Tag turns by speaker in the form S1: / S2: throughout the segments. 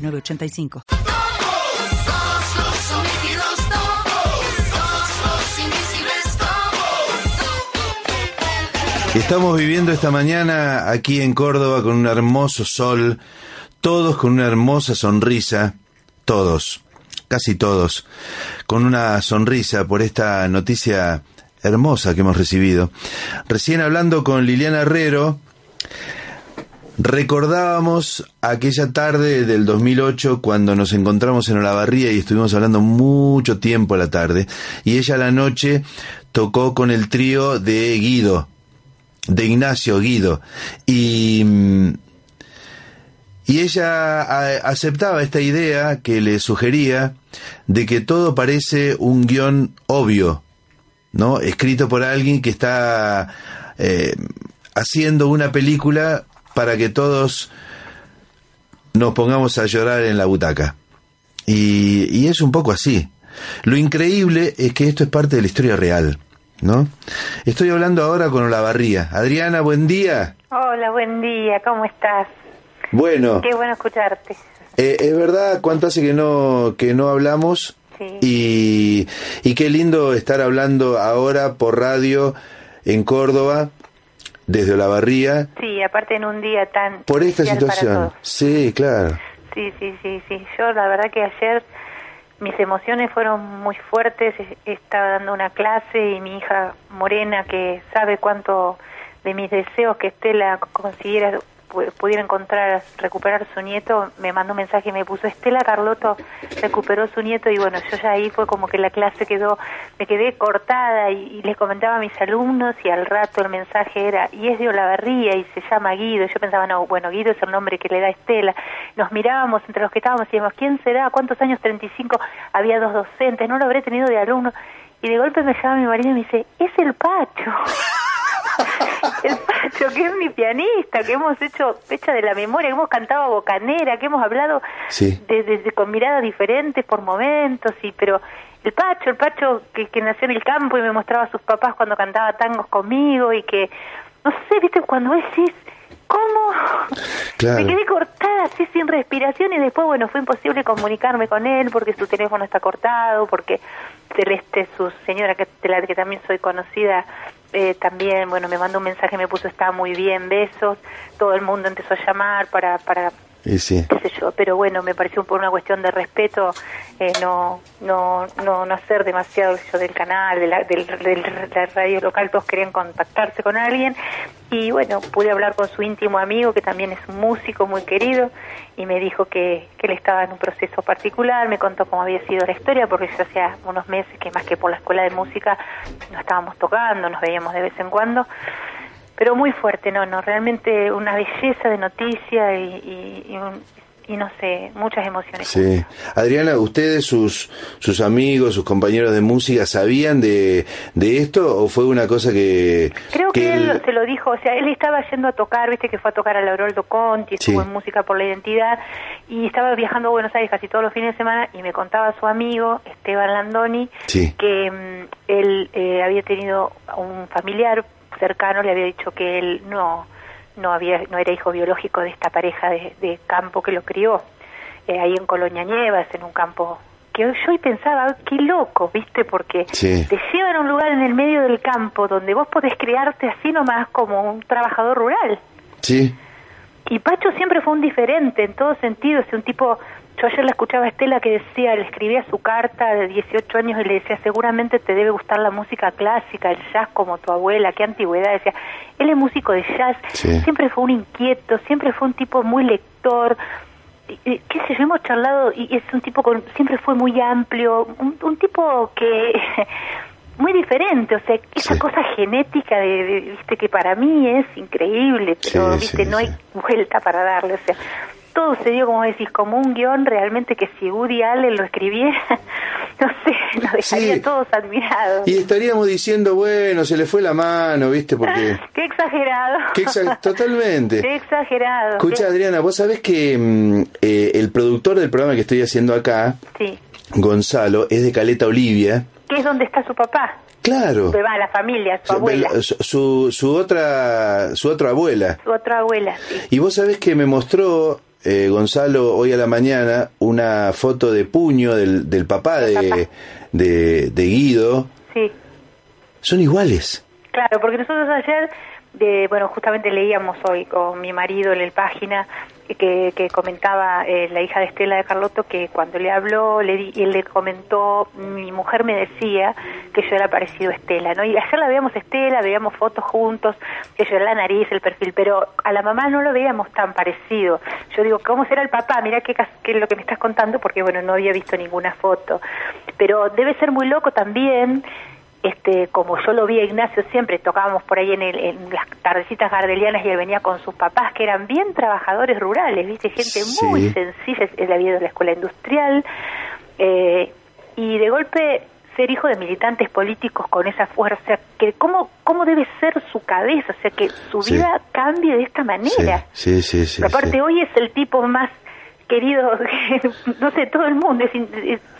S1: 985.
S2: Estamos viviendo esta mañana aquí en Córdoba con un hermoso sol, todos con una hermosa sonrisa, todos, casi todos, con una sonrisa por esta noticia hermosa que hemos recibido. Recién hablando con Liliana Herrero, Recordábamos aquella tarde del 2008 cuando nos encontramos en Olavarría y estuvimos hablando mucho tiempo a la tarde y ella a la noche tocó con el trío de Guido, de Ignacio Guido y y ella aceptaba esta idea que le sugería de que todo parece un guion obvio, ¿no? Escrito por alguien que está eh, haciendo una película para que todos nos pongamos a llorar en la butaca. Y, es un poco así. Lo increíble es que esto es parte de la historia real, ¿no? Estoy hablando ahora con Olavarría. Adriana, buen día.
S3: Hola, buen día, ¿cómo estás?
S2: Bueno.
S3: Qué bueno escucharte.
S2: Eh, es verdad, cuánto hace que no, que no hablamos. Y, y qué lindo estar hablando ahora por radio en Córdoba desde Olavarría.
S3: Sí, aparte en un día tan...
S2: Por esta situación. Sí, claro.
S3: Sí, sí, sí, sí. Yo la verdad que ayer mis emociones fueron muy fuertes. Estaba dando una clase y mi hija Morena, que sabe cuánto de mis deseos que Estela consiguiera pudiera encontrar, recuperar su nieto, me mandó un mensaje y me puso, Estela Carlotto recuperó su nieto y bueno, yo ya ahí fue como que la clase quedó, me quedé cortada y, les comentaba a mis alumnos y al rato el mensaje era, y es de Olavarría y se llama Guido, yo pensaba, no, bueno, Guido es el nombre que le da Estela, nos mirábamos entre los que estábamos y decíamos, ¿quién será? ¿Cuántos años? 35, había dos docentes, no lo habré tenido de alumno y de golpe me llama mi marido y me dice, es el Pacho. El Pacho, que es mi pianista, que hemos hecho fecha de la memoria, que hemos cantado a bocanera, que hemos hablado desde con miradas diferentes por momentos, y pero el Pacho, el Pacho que, que nació en el campo y me mostraba a sus papás cuando cantaba tangos conmigo y que, no sé, viste, cuando decís, ¿cómo? Me quedé cortada así sin respiración y después, bueno, fue imposible comunicarme con él porque su teléfono está cortado, porque Celeste, su señora, que, de la que también soy conocida, eh, también, bueno, me mandó un mensaje, me puso, está muy bien, besos, todo el mundo empezó a llamar para, para
S2: sí.
S3: yo, pero bueno, me pareció por una cuestión de respeto eh, no, no, no, no hacer demasiado yo del canal, de la, del, radio local, todos querían contactarse con alguien. Y bueno, pude hablar con su íntimo amigo que también es un músico muy querido y me dijo que, que él estaba en un proceso particular, me contó cómo había sido la historia porque ya hacía unos meses que más que por la escuela de música no estábamos tocando, nos veíamos de vez en cuando pero muy fuerte, no, no, realmente una belleza de noticia y, y, no sé, muchas emociones.
S2: Sí. Adriana, ¿ustedes, sus, sus amigos, sus compañeros de música, sabían de, de esto o fue una cosa que...
S3: Creo que, él, se lo dijo, o sea, él estaba yendo a tocar, viste que fue a tocar a Lauroldo Conti, estuvo en Música por la Identidad y estaba viajando a Buenos Aires casi todos los fines de semana y me contaba su amigo, Esteban Landoni, que mm, él eh, había tenido un familiar cercano le había dicho que él no no había no era hijo biológico de esta pareja de, campo que lo crió eh, ahí en Colonia Nievas en un campo que yo y pensaba qué loco viste porque te llevan a un lugar en el medio del campo donde vos podés criarte así nomás como un trabajador rural.
S2: Sí
S3: y Pacho siempre fue un diferente en todos sentidos un tipo yo ayer la escuchaba a Estela que decía, le escribía su carta de 18 años y le decía, seguramente te debe gustar la música clásica, el jazz como tu abuela, qué antigüedad. Decía, él es músico de jazz, siempre fue un inquieto, siempre fue un tipo muy lector. qué sé yo, hemos charlado y es un tipo con, siempre fue muy amplio, un, tipo que muy diferente, o sea, esa cosa genética de, viste que para mí es increíble, pero viste no hay vuelta para darle, o sea, todo se dio, como decís, como un guion realmente que si Woody Allen lo escribiera, no sé, nos dejaría todos admirados.
S2: Y estaríamos diciendo, bueno, se le fue la mano, ¿viste? Porque...
S3: qué exagerado.
S2: Qué Totalmente.
S3: Qué exagerado.
S2: Escucha, Adriana, vos sabés que mm, eh, el productor del programa que estoy haciendo acá. Gonzalo, es de Caleta Olivia.
S3: ¿Qué es donde está su papá?
S2: Claro.
S3: va la familia, su abuela.
S2: Su, su, otra, su otra abuela.
S3: Su otra abuela, sí.
S2: Y vos sabés que me mostró eh, Gonzalo hoy a la mañana una foto de puño del, del papá, de, de, de, Guido.
S3: Sí.
S2: Son iguales.
S3: Claro, porque nosotros ayer, de, bueno, justamente leíamos hoy con mi marido en la página que, que comentaba eh, la hija de Estela de Carlotto que cuando le habló le di, él le comentó mi mujer me decía que yo era parecido a Estela no y ayer la veíamos Estela veíamos fotos juntos que yo era la nariz el perfil pero a la mamá no lo veíamos tan parecido. Yo digo cómo será el papá mira qué, qué es lo que me estás contando porque bueno no había visto ninguna foto. Pero debe ser muy loco también este, como yo lo vi a Ignacio siempre, tocábamos por ahí en, el, en las tardecitas gardelianas y él venía con sus papás, que eran bien trabajadores rurales, ¿viste? Gente muy sencilla, él había ido a la escuela industrial, eh, y de golpe ser hijo de militantes políticos con esa fuerza, que cómo, cómo debe ser su cabeza, o sea, que su vida cambie de esta manera.
S2: Sí, sí, sí.
S3: aparte, hoy es el tipo más querido, no sé, todo el mundo,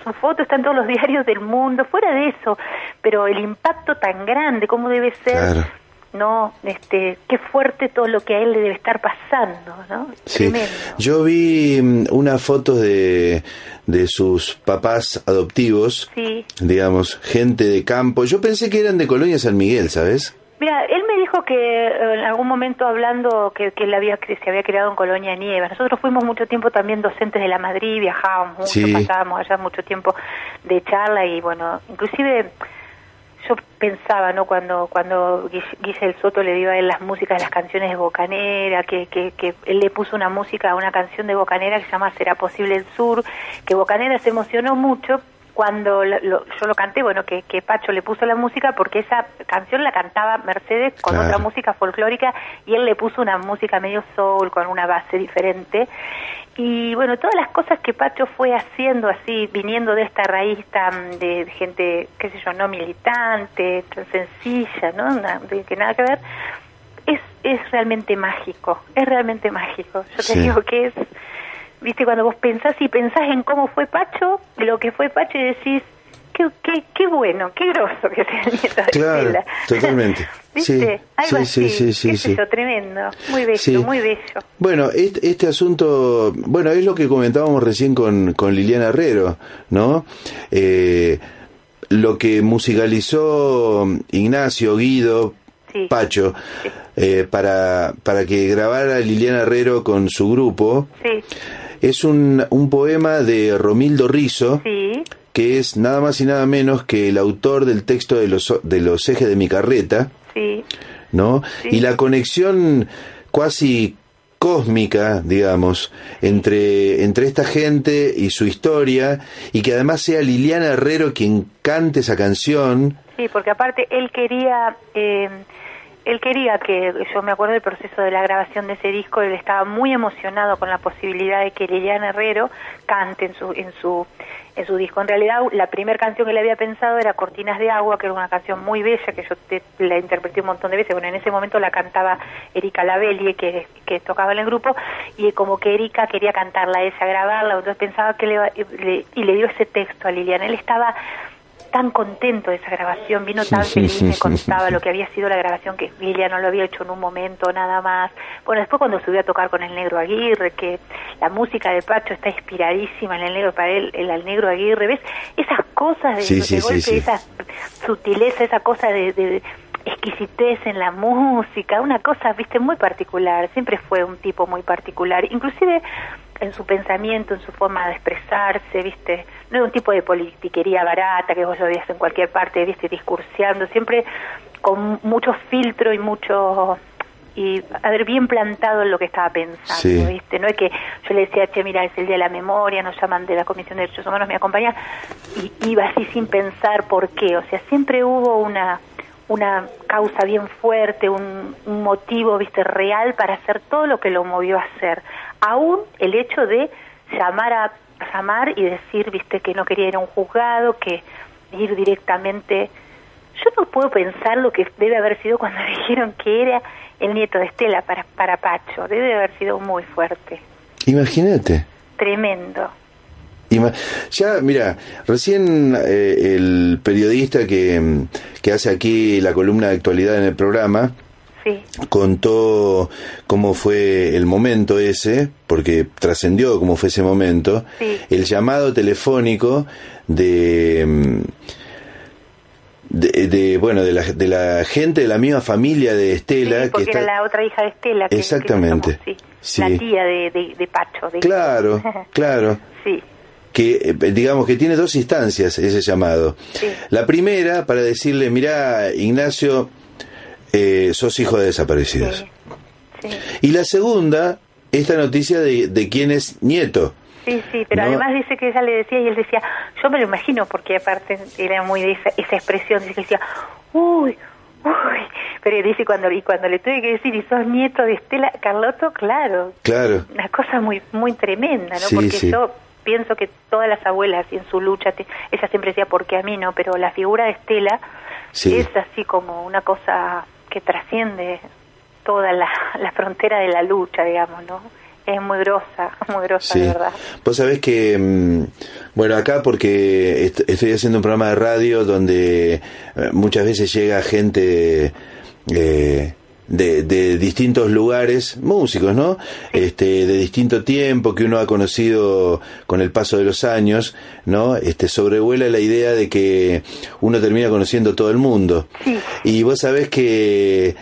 S3: su foto está en todos los diarios del mundo, fuera de eso, pero el impacto tan grande, cómo debe ser, no, este, qué fuerte todo lo que a él le debe estar pasando, ¿no?
S2: Sí. Yo vi mm, una foto de, de sus papás adoptivos, digamos, gente de campo. Yo pensé que eran de Colonia San Miguel, ¿sabes?
S3: Mira, él me dijo que eh, en algún momento hablando que, que él había, que se había creado en Colonia Nieva. Nosotros fuimos mucho tiempo también docentes de la Madrid, viajábamos mucho, pasábamos allá mucho tiempo de charla y bueno, inclusive yo pensaba, ¿no? Cuando cuando Giselle Soto le dio a él las músicas de las canciones de Bocanera, que, que, que él le puso una música a una canción de Bocanera que se llama Será posible el sur, que Bocanera se emocionó mucho cuando yo lo canté, bueno, que, que, Pacho le puso la música porque esa canción la cantaba Mercedes con otra música folclórica y él le puso una música medio soul con una base diferente. Y bueno, todas las cosas que Pacho fue haciendo así, viniendo de esta raíz tan de gente, qué sé yo, no militante, tan sencilla, ¿no? de que nada que ver, es, es realmente mágico, es realmente mágico. Yo te digo que es viste, cuando vos pensás y pensás en cómo fue Pacho, lo que fue Pacho y decís, qué, qué, qué bueno, qué groso que sea el nieto de
S2: Claro, totalmente.
S3: ¿Viste?
S2: Sí,
S3: Algo
S2: sí, sí, sí, sí,
S3: tremendo, muy bello, muy bello.
S2: Bueno, este, este, asunto, bueno, es lo que comentábamos recién con, con Liliana Herrero, ¿no? Eh, lo que musicalizó Ignacio, Guido, Pacho, eh, para, para que grabara Liliana Herrero con su grupo. Es un, un poema de Romildo Rizo, que es nada más y nada menos que el autor del texto de los, de los ejes de mi carreta, ¿no? Y la conexión cuasi cósmica, digamos, entre, entre esta gente y su historia, y que además sea Liliana Herrero quien cante esa canción.
S3: Sí, porque aparte él quería... Eh él quería que, yo me acuerdo del proceso de la grabación de ese disco, él estaba muy emocionado con la posibilidad de que Liliana Herrero cante en su, en su, en su disco. En realidad, la primera canción que le había pensado era Cortinas de Agua, que era una canción muy bella, que yo la interpreté un montón de veces. Bueno, en ese momento la cantaba Erika Lavelli, que, tocaba en el grupo, y como que Erika quería cantarla ella, grabarla, entonces pensaba que le, y le dio ese texto a Liliana. Él estaba tan contento de esa grabación, vino tan feliz, me contaba lo que había sido la grabación, que Emilia no lo había hecho en un momento, nada más. Bueno, después cuando subió a tocar con el Negro Aguirre, que la música de Pacho está inspiradísima en el Negro, para él, el, Negro Aguirre, ¿ves? Esas cosas de, golpe, esa sutileza, esa cosa de, de exquisitez en la música, una cosa, viste, muy particular, siempre fue un tipo muy particular, inclusive en su pensamiento, en su forma de expresarse, ¿viste? No es un tipo de politiquería barata que vos lo veías en cualquier parte, ¿viste? Discurseando, siempre con mucho filtro y mucho y haber bien plantado en lo que estaba pensando, ¿viste? No es que yo le decía, che, mira, es el día de la memoria, nos llaman de la Comisión de Derechos Humanos, me acompaña, y iba así sin pensar por qué, o sea, siempre hubo una una causa bien fuerte, un, un motivo, viste, real para hacer todo lo que lo movió a hacer aún el hecho de llamar a llamar y decir, viste, que no quería ir a un juzgado, que ir directamente. Yo no puedo pensar lo que debe haber sido cuando dijeron que era el nieto de Estela para, para Pacho. Debe haber sido muy fuerte.
S2: Imagínate.
S3: Tremendo.
S2: Ya, mira, recién eh, el periodista que, que hace aquí la columna de actualidad en el programa, contó cómo fue el momento ese, porque trascendió cómo fue ese momento, el llamado telefónico de, de, bueno de la, de la gente de la misma familia de Estela
S3: que era la otra hija de Estela
S2: exactamente.
S3: la tía de, de, Pacho
S2: claro claro. Sí. Que eh, digamos que tiene dos instancias ese llamado. La primera para decirle, mira, Ignacio, eh, sos hijo de desaparecidos. Y la segunda, esta noticia de, de quién es nieto.
S3: Sí, sí, pero además dice que ella le decía y él decía, yo me lo imagino porque aparte era muy de esa, esa expresión, dice que decía, uy, uy, pero dice cuando y cuando le tuve que decir y sos nieto de Estela Carlotto, claro,
S2: claro,
S3: una cosa muy muy tremenda, ¿no? porque yo pienso que todas las abuelas y en su lucha, ella siempre decía, porque a mí no, pero la figura de Estela es así como una cosa que trasciende toda la, la frontera de la lucha, digamos, ¿no? es muy grosa, muy grosa, de verdad.
S2: Vos sabés que, mm, bueno, acá porque estoy haciendo un programa de radio donde eh, muchas veces llega gente eh, de, de, distintos lugares, músicos, ¿no? Este, de distinto tiempo que uno ha conocido con el paso de los años, ¿no? Este, sobrevuela la idea de que uno termina conociendo todo el mundo. Y vos sabés que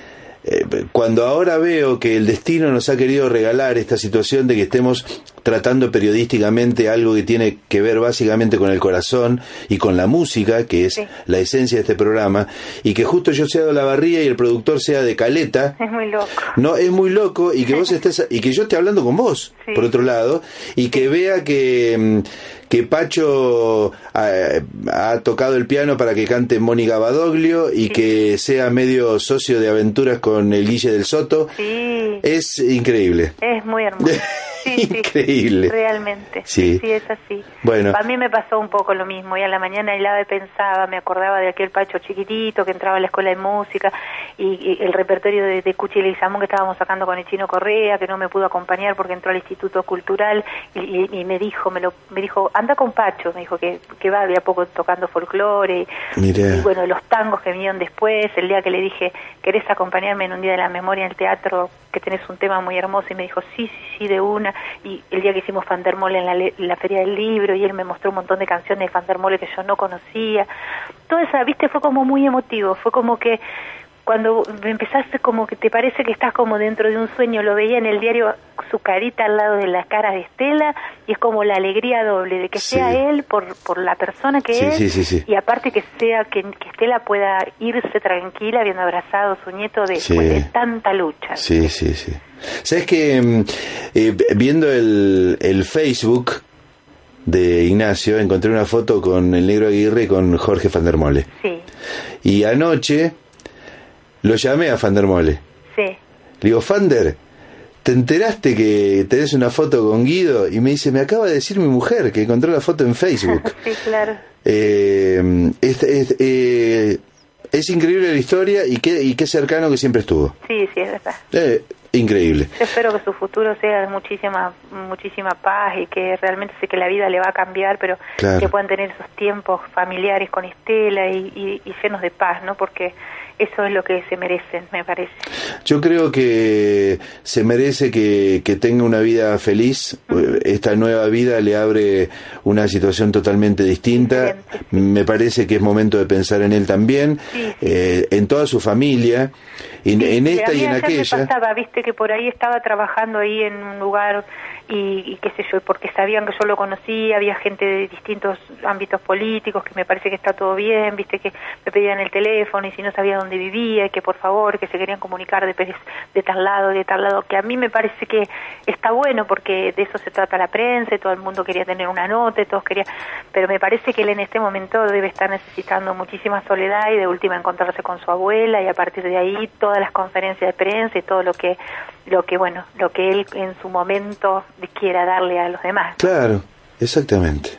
S2: eh, cuando ahora veo que el destino nos ha querido regalar esta situación de que estemos tratando periodísticamente algo que tiene que ver básicamente con el corazón y con la música, que es la esencia de este programa, y que justo yo sea de la barría y el productor sea de Caleta.
S3: Es muy loco.
S2: No, es muy loco y que vos estés y que yo esté hablando con vos, por otro lado, y que vea que mm, que Pacho ha, tocado el piano para que cante Mónica Badoglio y que sea medio socio de aventuras con el Guille del Soto.
S3: Sí.
S2: Es increíble.
S3: Es muy hermoso.
S2: Increíble.
S3: realmente. Sí. sí, es así.
S2: Bueno.
S3: A mí me pasó un poco lo mismo. Y a la mañana y pensaba, me acordaba de aquel Pacho chiquitito que entraba a la escuela de música y, el repertorio de, de Cuchi y Samón que estábamos sacando con el chino Correa, que no me pudo acompañar porque entró al Instituto Cultural y, me dijo, me lo, me dijo, anda con Pacho, me dijo que, que va de a poco tocando folclore y, bueno, los tangos que vinieron después, el día que le dije, ¿querés acompañarme en un día de la memoria en el teatro que tenés un tema muy hermoso? Y me dijo, sí, sí, sí, de una y el día que hicimos Fandermole en la, la Feria del Libro y él me mostró un montón de canciones de Fandermole que yo no conocía. Todo eso, viste, fue como muy emotivo, fue como que cuando empezaste como que te parece que estás como dentro de un sueño, lo veía en el diario su carita al lado de la cara de Estela y es como la alegría doble de que sea él por, por la persona que es y aparte que sea que, Estela pueda irse tranquila habiendo abrazado a su nieto de, de tanta lucha.
S2: Sí, sí, sí. Sabes que mm, eh, viendo el, el Facebook de Ignacio encontré una foto con el negro Aguirre y con Jorge Fandermole.
S3: Sí.
S2: Y anoche lo llamé a Fandermole.
S3: Sí.
S2: Le digo, Fander, ¿te enteraste que tenés una foto con Guido? Y me dice, me acaba de decir mi mujer que encontró la foto en Facebook.
S3: sí, claro.
S2: Eh, eh, es, increíble la historia y qué, y qué cercano que siempre estuvo.
S3: Sí, sí, es verdad.
S2: Eh, increíble.
S3: Yo espero que su futuro sea de muchísima, muchísima paz y que realmente sé que la vida le va a cambiar, pero que puedan tener esos tiempos familiares con Estela y, y llenos de paz, ¿no? Porque eso es lo que se merecen, me parece.
S2: Yo creo que se merece que, que tenga una vida feliz. Esta nueva vida le abre una situación totalmente distinta. Me parece que es momento de pensar en él también, eh, en toda su familia, en, esta y en aquella.
S3: Me pasaba, viste que por ahí estaba trabajando ahí en un lugar y, qué sé yo, porque sabían que yo lo conocía, había gente de distintos ámbitos políticos, que me parece que está todo bien, viste que me pedían el teléfono y si no sabía dónde vivía, y que por favor, que se querían comunicar de, de tal lado, de tal lado, que a mí me parece que está bueno porque de eso se trata la prensa, y todo el mundo quería tener una nota, todos querían, pero me parece que él en este momento debe estar necesitando muchísima soledad y de última encontrarse con su abuela y a partir de ahí todas las conferencias de prensa y todo lo que lo que bueno, lo que él en su momento quiera darle a los demás.
S2: Claro, exactamente.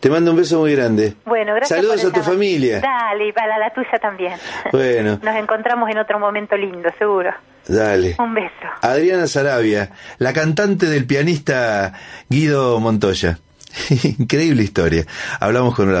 S2: Te mando un beso muy grande.
S3: Bueno, gracias.
S2: Saludos a tu familia.
S3: Dale, y para la tuya también.
S2: Bueno.
S3: Nos encontramos en otro momento lindo, seguro.
S2: Dale.
S3: Un beso.
S2: Adriana Sarabia, la cantante del pianista Guido Montoya. Increíble historia. Hablamos con una